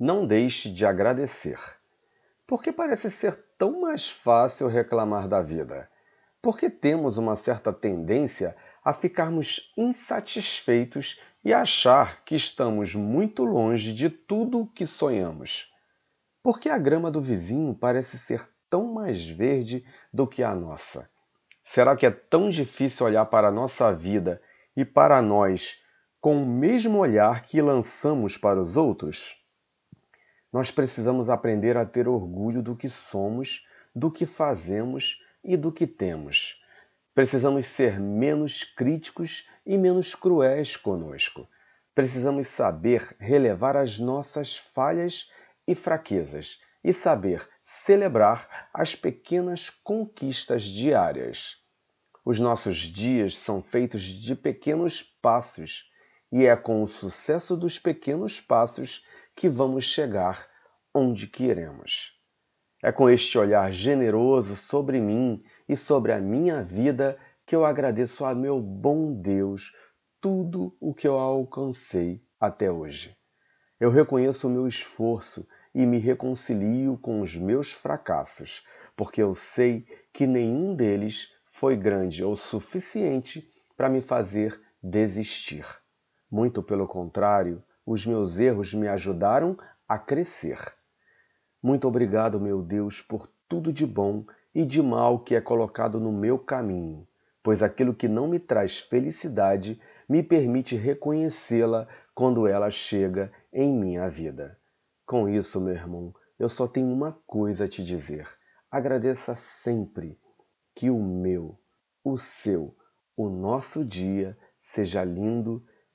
não deixe de agradecer. Porque parece ser tão mais fácil reclamar da vida? Porque temos uma certa tendência a ficarmos insatisfeitos e achar que estamos muito longe de tudo o que sonhamos. Porque a grama do vizinho parece ser tão mais verde do que a nossa. Será que é tão difícil olhar para a nossa vida e para nós com o mesmo olhar que lançamos para os outros? Nós precisamos aprender a ter orgulho do que somos, do que fazemos e do que temos. Precisamos ser menos críticos e menos cruéis conosco. Precisamos saber relevar as nossas falhas e fraquezas e saber celebrar as pequenas conquistas diárias. Os nossos dias são feitos de pequenos passos e é com o sucesso dos pequenos passos que vamos chegar onde queremos. É com este olhar generoso sobre mim e sobre a minha vida que eu agradeço a meu bom Deus tudo o que eu alcancei até hoje. Eu reconheço o meu esforço e me reconcilio com os meus fracassos, porque eu sei que nenhum deles foi grande ou suficiente para me fazer desistir. Muito pelo contrário, os meus erros me ajudaram a crescer. Muito obrigado, meu Deus, por tudo de bom e de mal que é colocado no meu caminho, pois aquilo que não me traz felicidade me permite reconhecê-la quando ela chega em minha vida. Com isso, meu irmão, eu só tenho uma coisa a te dizer: agradeça sempre que o meu, o seu, o nosso dia seja lindo